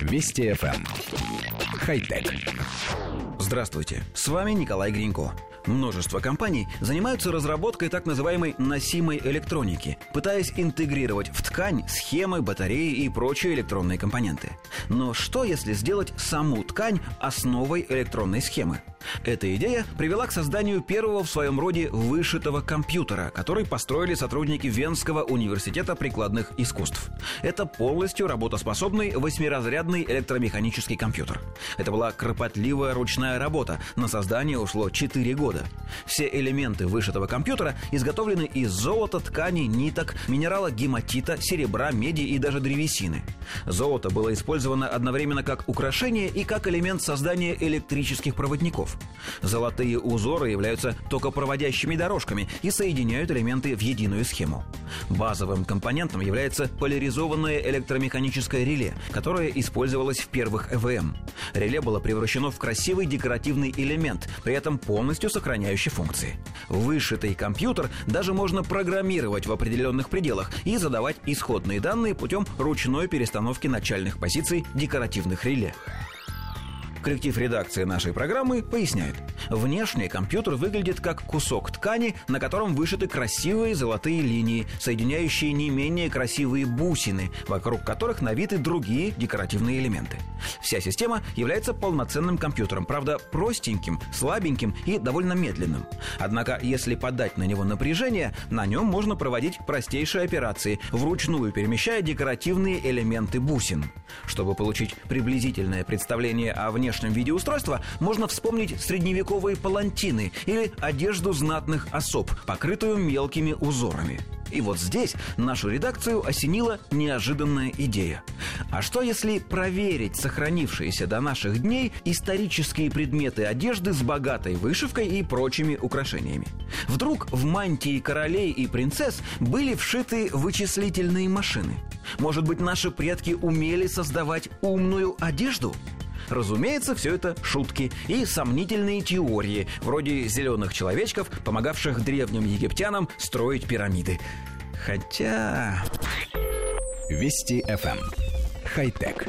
Вести FM. Эм. Хай-тек. Здравствуйте, с вами Николай Гринько. Множество компаний занимаются разработкой так называемой носимой электроники, пытаясь интегрировать в ткань схемы, батареи и прочие электронные компоненты. Но что если сделать саму ткань основой электронной схемы? Эта идея привела к созданию первого в своем роде вышитого компьютера, который построили сотрудники Венского университета прикладных искусств. Это полностью работоспособный восьмиразрядный электромеханический компьютер. Это была кропотливая ручная работа. На создание ушло 4 года. Все элементы вышитого компьютера изготовлены из золота, ткани, ниток, минерала гематита, серебра, меди и даже древесины. Золото было использовано одновременно как украшение и как элемент создания электрических проводников. Золотые узоры являются токопроводящими дорожками и соединяют элементы в единую схему. Базовым компонентом является поляризованное электромеханическое реле, которое использовалось в первых ЭВМ. Реле было превращено в красивый декоративный элемент, при этом полностью сохраняющий функции. Вышитый компьютер даже можно программировать в определенных пределах и задавать исходные данные путем ручной перестановки начальных позиций декоративных реле. Коллектив редакции нашей программы поясняет. Внешне компьютер выглядит как кусок ткани, на котором вышиты красивые золотые линии, соединяющие не менее красивые бусины, вокруг которых навиты другие декоративные элементы. Вся система является полноценным компьютером, правда простеньким, слабеньким и довольно медленным. Однако, если подать на него напряжение, на нем можно проводить простейшие операции, вручную перемещая декоративные элементы бусин. Чтобы получить приблизительное представление о внешнем виде устройства, можно вспомнить средневековые палантины или одежду знатных особ, покрытую мелкими узорами. И вот здесь нашу редакцию осенила неожиданная идея. А что если проверить сохранившиеся до наших дней исторические предметы одежды с богатой вышивкой и прочими украшениями? Вдруг в мантии королей и принцесс были вшиты вычислительные машины? Может быть, наши предки умели создавать умную одежду? Разумеется, все это шутки и сомнительные теории, вроде зеленых человечков, помогавших древним египтянам строить пирамиды. Хотя... Вести FM. Эм. Хай-тек.